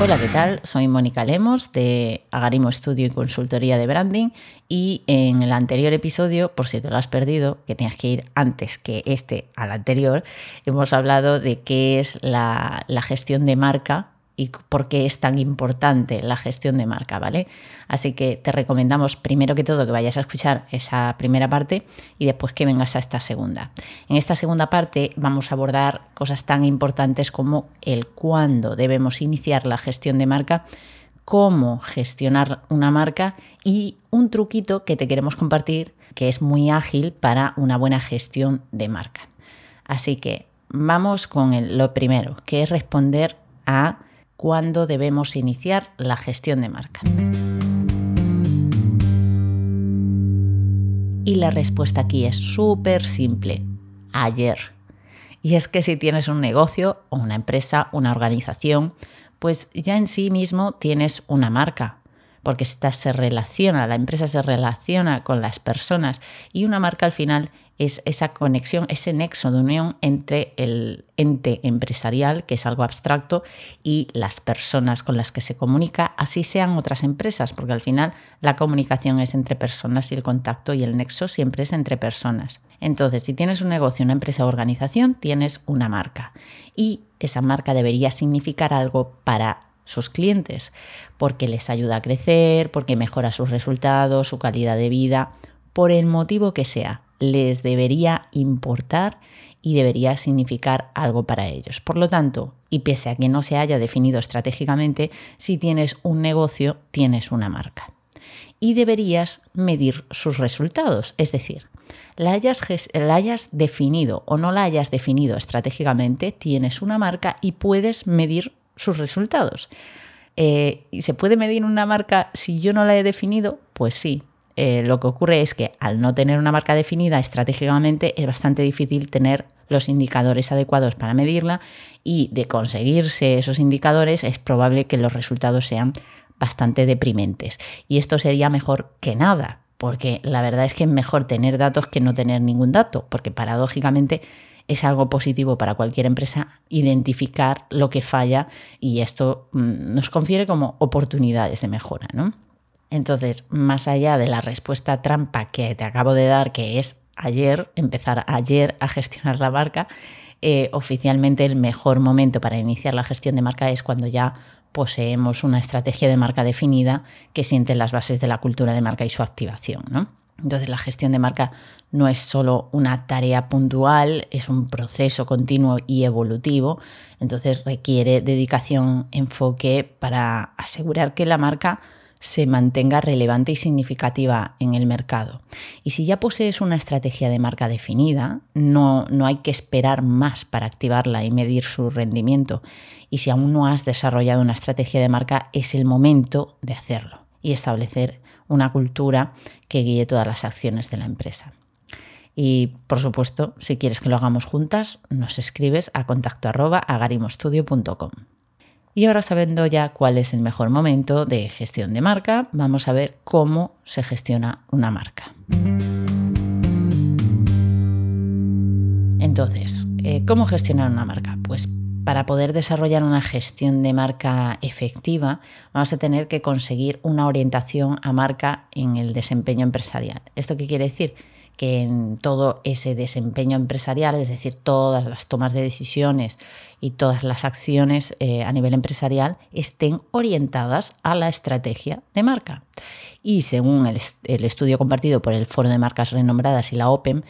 Hola, ¿qué tal? Soy Mónica Lemos de Agarimo Estudio y Consultoría de Branding y en el anterior episodio, por si te lo has perdido, que tienes que ir antes que este al anterior, hemos hablado de qué es la gestión de marca y por qué es tan importante la gestión de marca, ¿vale? Así que te recomendamos primero que todo que vayas a escuchar esa primera parte y después que vengas a esta segunda. En esta segunda parte vamos a abordar cosas tan importantes como el cuándo debemos iniciar la gestión de marca, cómo gestionar una marca y un truquito que te queremos compartir que es muy ágil para una buena gestión de marca. Así que vamos con lo primero, que es responder a cuándo debemos iniciar la gestión de marca. Y la respuesta aquí es súper simple, ayer. Y es que si tienes un negocio o una empresa, una organización, pues ya en sí mismo tienes una marca, porque esta se relaciona, la empresa se relaciona con las personas y una marca al final es esa conexión, ese nexo de unión entre el ente empresarial, que es algo abstracto, y las personas con las que se comunica, así sean otras empresas, porque al final la comunicación es entre personas y el contacto y el nexo siempre es entre personas. Entonces, si tienes un negocio, una empresa o organización, tienes una marca y esa marca debería significar algo para sus clientes, porque les ayuda a crecer, porque mejora sus resultados, su calidad de vida, por el motivo que sea les debería importar y debería significar algo para ellos. Por lo tanto, y pese a que no se haya definido estratégicamente, si tienes un negocio, tienes una marca. Y deberías medir sus resultados, es decir, la hayas, definido o no la hayas definido estratégicamente, tienes una marca y puedes medir sus resultados. Eh, ¿Y se puede medir una marca si yo no la he definido? Pues sí, eh, lo que ocurre es que al no tener una marca definida estratégicamente es bastante difícil tener los indicadores adecuados para medirla y de conseguirse esos indicadores es probable que los resultados sean bastante deprimentes. Y esto sería mejor que nada, porque la verdad es que es mejor tener datos que no tener ningún dato, porque paradójicamente es algo positivo para cualquier empresa identificar lo que falla y esto mm, nos confiere como oportunidades de mejora, ¿no? Entonces, más allá de la respuesta trampa que te acabo de dar, que es ayer, empezar ayer a gestionar la marca, eh, oficialmente el mejor momento para iniciar la gestión de marca es cuando ya poseemos una estrategia de marca definida que siente las bases de la cultura de marca y su activación. Entonces la gestión de marca no es solo una tarea puntual, es un proceso continuo y evolutivo, entonces requiere dedicación, enfoque para asegurar que la marca se mantenga relevante y significativa en el mercado. Y si ya posees una estrategia de marca definida, no, no hay que esperar más para activarla y medir su rendimiento. Y si aún no has desarrollado una estrategia de marca, es el momento de hacerlo y establecer una cultura que guíe todas las acciones de la empresa. Y por supuesto, si quieres que lo hagamos juntas, nos escribes a contacto y ahora sabiendo ya cuál es el mejor momento de gestión de marca, vamos a ver cómo se gestiona una marca. Entonces, eh, ¿cómo gestionar una marca? Pues para poder desarrollar una gestión de marca efectiva, vamos a tener que conseguir una orientación a marca en el desempeño empresarial. ¿Esto qué quiere decir? Que en todo ese desempeño empresarial, es decir, todas las tomas de decisiones y todas las acciones eh, a nivel empresarial estén orientadas a la estrategia de marca. Y según el, el estudio compartido por el Foro de Marcas Renombradas y la OPEM,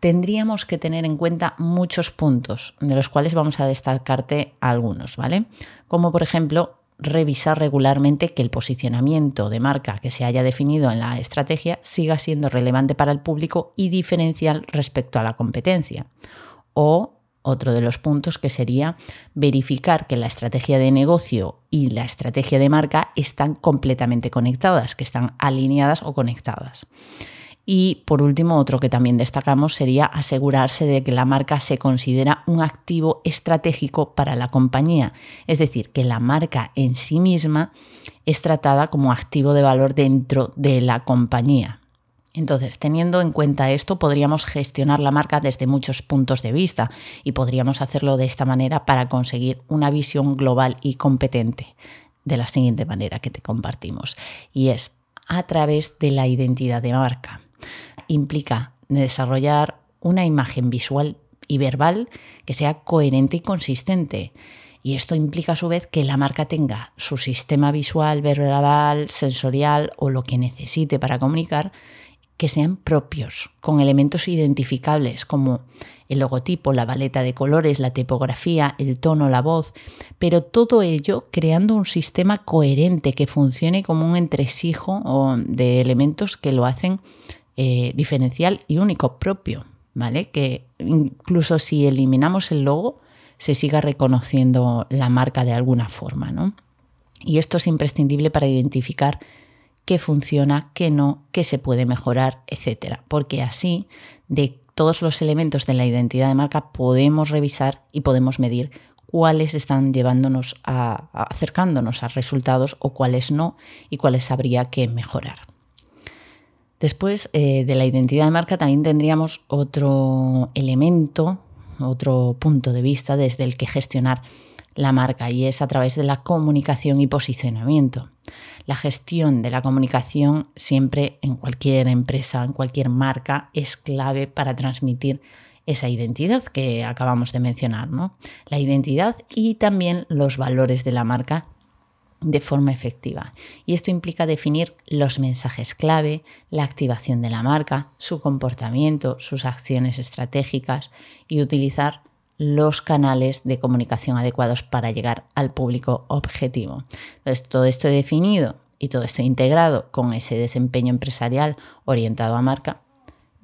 tendríamos que tener en cuenta muchos puntos, de los cuales vamos a destacarte algunos, ¿vale? Como por ejemplo revisar regularmente que el posicionamiento de marca que se haya definido en la estrategia siga siendo relevante para el público y diferencial respecto a la competencia. O otro de los puntos que sería verificar que la estrategia de negocio y la estrategia de marca están completamente conectadas, que están alineadas o conectadas. Y por último, otro que también destacamos sería asegurarse de que la marca se considera un activo estratégico para la compañía, es decir, que la marca en sí misma es tratada como activo de valor dentro de la compañía. Entonces, teniendo en cuenta esto, podríamos gestionar la marca desde muchos puntos de vista y podríamos hacerlo de esta manera para conseguir una visión global y competente de la siguiente manera que te compartimos. Y es a través de la identidad de marca. Implica desarrollar una imagen visual y verbal que sea coherente y consistente. Y esto implica a su vez que la marca tenga su sistema visual, verbal, sensorial o lo que necesite para comunicar que sean propios, con elementos identificables como el logotipo, la paleta de colores, la tipografía, el tono, la voz, pero todo ello creando un sistema coherente que funcione como un entresijo de elementos que lo hacen eh, diferencial y único propio, ¿vale? Que incluso si eliminamos el logo, se siga reconociendo la marca de alguna forma, ¿no? Y esto es imprescindible para identificar qué funciona, qué no, qué se puede mejorar, etcétera. Porque así, de todos los elementos de la identidad de marca, podemos revisar y podemos medir cuáles están llevándonos a, acercándonos a resultados o cuáles no y cuáles habría que mejorar. Después eh, de la identidad de marca también tendríamos otro elemento, otro punto de vista desde el que gestionar la marca y es a través de la comunicación y posicionamiento. La gestión de la comunicación siempre en cualquier empresa, en cualquier marca, es clave para transmitir esa identidad que acabamos de mencionar, ¿no? La identidad y también los valores de la marca de forma efectiva. Y esto implica definir los mensajes clave, la activación de la marca, su comportamiento, sus acciones estratégicas y utilizar los canales de comunicación adecuados para llegar al público objetivo. Entonces, todo esto definido y todo esto integrado con ese desempeño empresarial orientado a marca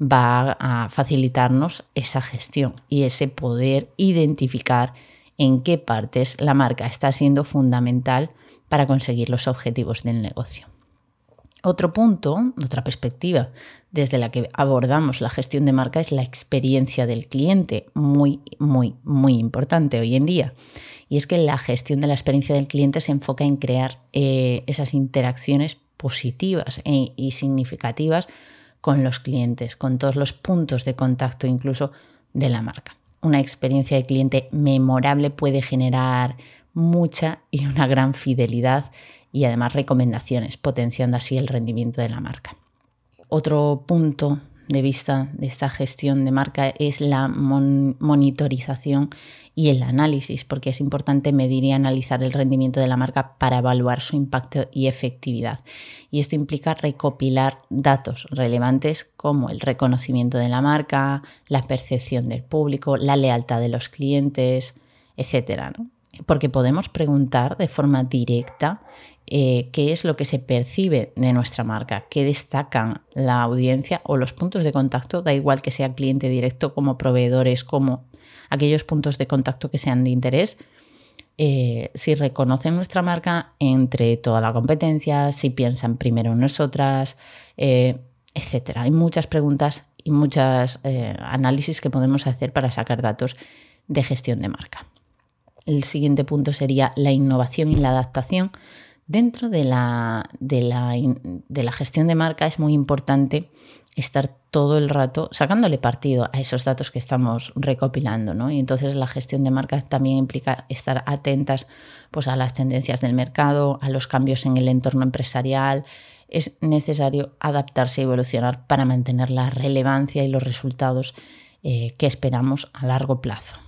va a facilitarnos esa gestión y ese poder identificar en qué partes la marca está siendo fundamental para conseguir los objetivos del negocio. Otro punto, otra perspectiva desde la que abordamos la gestión de marca es la experiencia del cliente, muy, muy, muy importante hoy en día. Y es que la gestión de la experiencia del cliente se enfoca en crear eh, esas interacciones positivas e, y significativas con los clientes, con todos los puntos de contacto incluso de la marca. Una experiencia de cliente memorable puede generar mucha y una gran fidelidad y además recomendaciones, potenciando así el rendimiento de la marca. Otro punto de vista de esta gestión de marca es la monitorización y el análisis, porque es importante medir y analizar el rendimiento de la marca para evaluar su impacto y efectividad. Y esto implica recopilar datos relevantes como el reconocimiento de la marca, la percepción del público, la lealtad de los clientes, etc. Porque podemos preguntar de forma directa eh, qué es lo que se percibe de nuestra marca, qué destacan la audiencia o los puntos de contacto, da igual que sea cliente directo como proveedores, como aquellos puntos de contacto que sean de interés, eh, si reconocen nuestra marca entre toda la competencia, si piensan primero en nosotras, eh, etc. Hay muchas preguntas y muchos análisis que podemos hacer para sacar datos de gestión de marca. El siguiente punto sería la innovación y la adaptación Dentro de la, gestión de marca es muy importante estar todo el rato sacándole partido a esos datos que estamos recopilando, ¿no? Y entonces la gestión de marca también implica estar atentas pues, a las tendencias del mercado, a los cambios en el entorno empresarial. Es necesario adaptarse y evolucionar para mantener la relevancia y los resultados eh, que esperamos a largo plazo.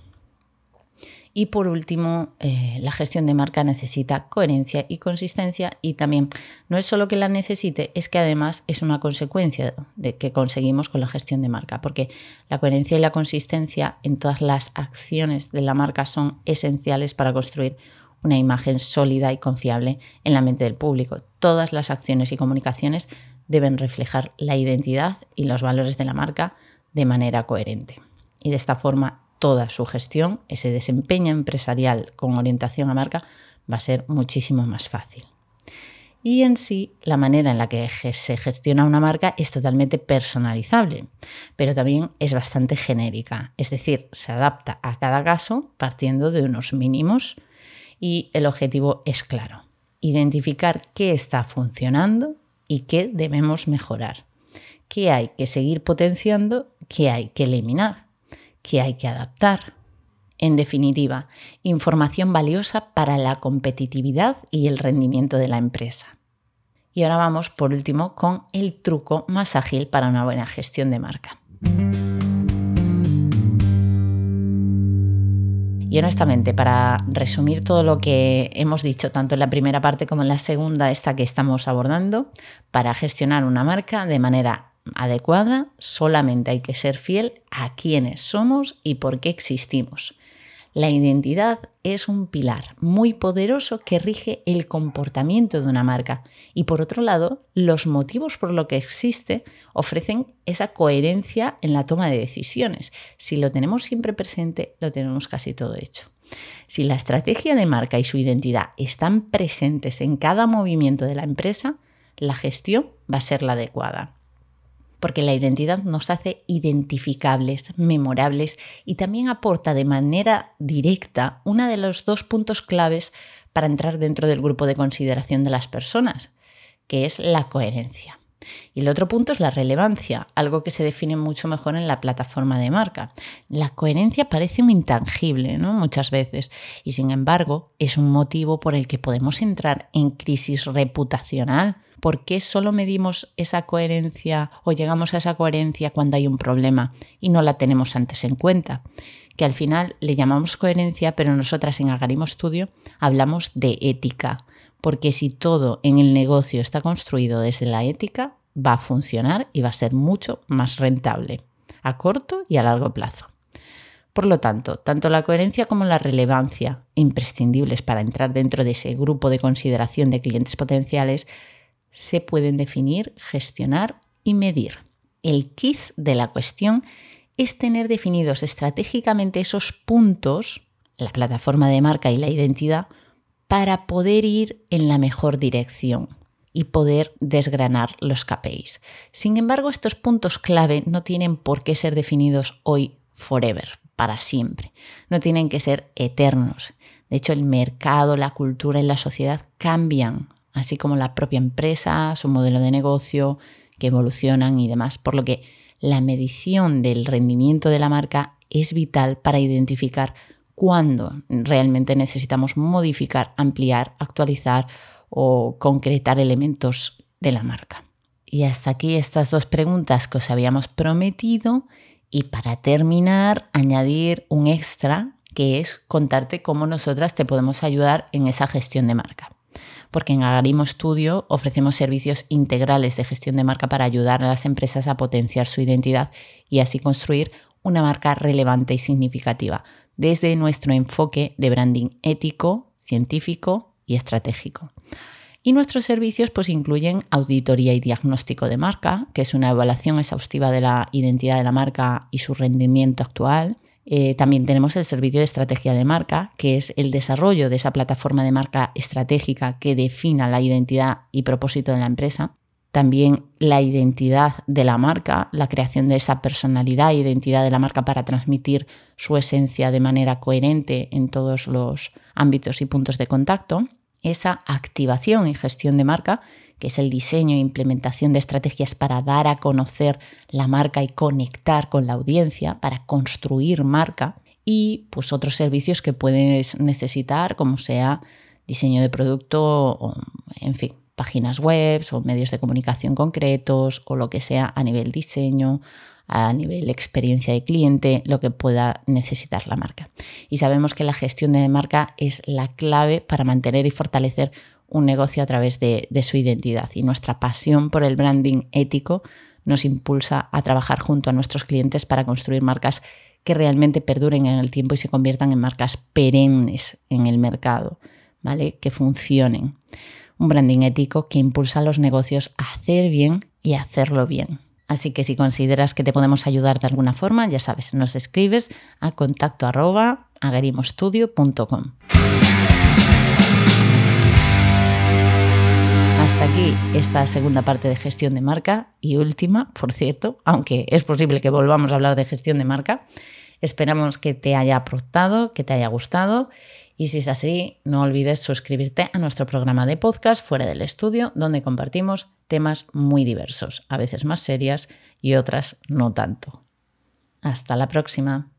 Y por último, eh, la gestión de marca necesita coherencia y consistencia y también no es solo que la necesite, es que además es una consecuencia de que conseguimos con la gestión de marca, porque la coherencia y la consistencia en todas las acciones de la marca son esenciales para construir una imagen sólida y confiable en la mente del público. Todas las acciones y comunicaciones deben reflejar la identidad y los valores de la marca de manera coherente. Y de esta forma toda su gestión, ese desempeño empresarial con orientación a marca, va a ser muchísimo más fácil. Y en sí, la manera en la que se gestiona una marca es totalmente personalizable, pero también es bastante genérica, es decir, se adapta a cada caso partiendo de unos mínimos y el objetivo es claro, identificar qué está funcionando y qué debemos mejorar. Qué hay que seguir potenciando, qué hay que eliminar, qué hay que adaptar. En definitiva, información valiosa para la competitividad y el rendimiento de la empresa. Y ahora vamos por último con el truco más ágil para una buena gestión de marca. Y honestamente, para resumir todo lo que hemos dicho, tanto en la primera parte como en la segunda, esta que estamos abordando, para gestionar una marca de manera adecuada, solamente hay que ser fiel a quiénes somos y por qué existimos. La identidad es un pilar muy poderoso que rige el comportamiento de una marca y por otro lado, los motivos por los que existe ofrecen esa coherencia en la toma de decisiones. Si lo tenemos siempre presente, lo tenemos casi todo hecho. Si la estrategia de marca y su identidad están presentes en cada movimiento de la empresa, la gestión va a ser la adecuada porque la identidad nos hace identificables, memorables y también aporta de manera directa uno de los dos puntos claves para entrar dentro del grupo de consideración de las personas, que es la coherencia. Y el otro punto es la relevancia, algo que se define mucho mejor en la plataforma de marca. La coherencia parece un intangible, ¿no? Muchas veces, y sin embargo es un motivo por el que podemos entrar en crisis reputacional ¿por qué solo medimos esa coherencia o llegamos a esa coherencia cuando hay un problema y no la tenemos antes en cuenta? Que al final le llamamos coherencia, pero nosotras en Agarimo Studio hablamos de ética, porque si todo en el negocio está construido desde la ética, va a funcionar y va a ser mucho más rentable, a corto y a largo plazo. Por lo tanto, tanto la coherencia como la relevancia, imprescindibles para entrar dentro de ese grupo de consideración de clientes potenciales, se pueden definir, gestionar y medir. El quiz de la cuestión es tener definidos estratégicamente esos puntos, la plataforma de marca y la identidad, para poder ir en la mejor dirección y poder desgranar los KPIs. Sin embargo, estos puntos clave no tienen por qué ser definidos hoy forever, para siempre. No tienen que ser eternos. De hecho, el mercado, la cultura y la sociedad cambian así como la propia empresa, su modelo de negocio, que evolucionan y demás. Por lo que la medición del rendimiento de la marca es vital para identificar cuándo realmente necesitamos modificar, ampliar, actualizar o concretar elementos de la marca. Y hasta aquí estas dos preguntas que os habíamos prometido y para terminar añadir un extra que es contarte cómo nosotras te podemos ayudar en esa gestión de marca porque en Agarimo Studio ofrecemos servicios integrales de gestión de marca para ayudar a las empresas a potenciar su identidad y así construir una marca relevante y significativa desde nuestro enfoque de branding ético, científico y estratégico. Y nuestros servicios pues incluyen auditoría y diagnóstico de marca, que es una evaluación exhaustiva de la identidad de la marca y su rendimiento actual, eh, también tenemos el servicio de estrategia de marca, que es el desarrollo de esa plataforma de marca estratégica que defina la identidad y propósito de la empresa. También la identidad de la marca, la creación de esa personalidad e identidad de la marca para transmitir su esencia de manera coherente en todos los ámbitos y puntos de contacto. Esa activación y gestión de marca, que es el diseño e implementación de estrategias para dar a conocer la marca y conectar con la audiencia, para construir marca, y pues otros servicios que puedes necesitar, como sea diseño de producto, en fin, páginas web o medios de comunicación concretos o lo que sea a nivel diseño, a nivel experiencia de cliente, lo que pueda necesitar la marca. Y sabemos que la gestión de marca es la clave para mantener y fortalecer un negocio a través de, su identidad y nuestra pasión por el branding ético nos impulsa a trabajar junto a nuestros clientes para construir marcas que realmente perduren en el tiempo y se conviertan en marcas perennes en el mercado, ¿vale? Que funcionen. Un branding ético que impulsa a los negocios a hacer bien y a hacerlo bien. Así que si consideras que te podemos ayudar de alguna forma, ya sabes, nos escribes a contacto arroba hasta aquí esta segunda parte de gestión de marca y última, por cierto, aunque es posible que volvamos a hablar de gestión de marca. Esperamos que te haya aportado, que te haya gustado y si es así, no olvides suscribirte a nuestro programa de podcast Fuera del Estudio, donde compartimos temas muy diversos, a veces más serias y otras no tanto. Hasta la próxima.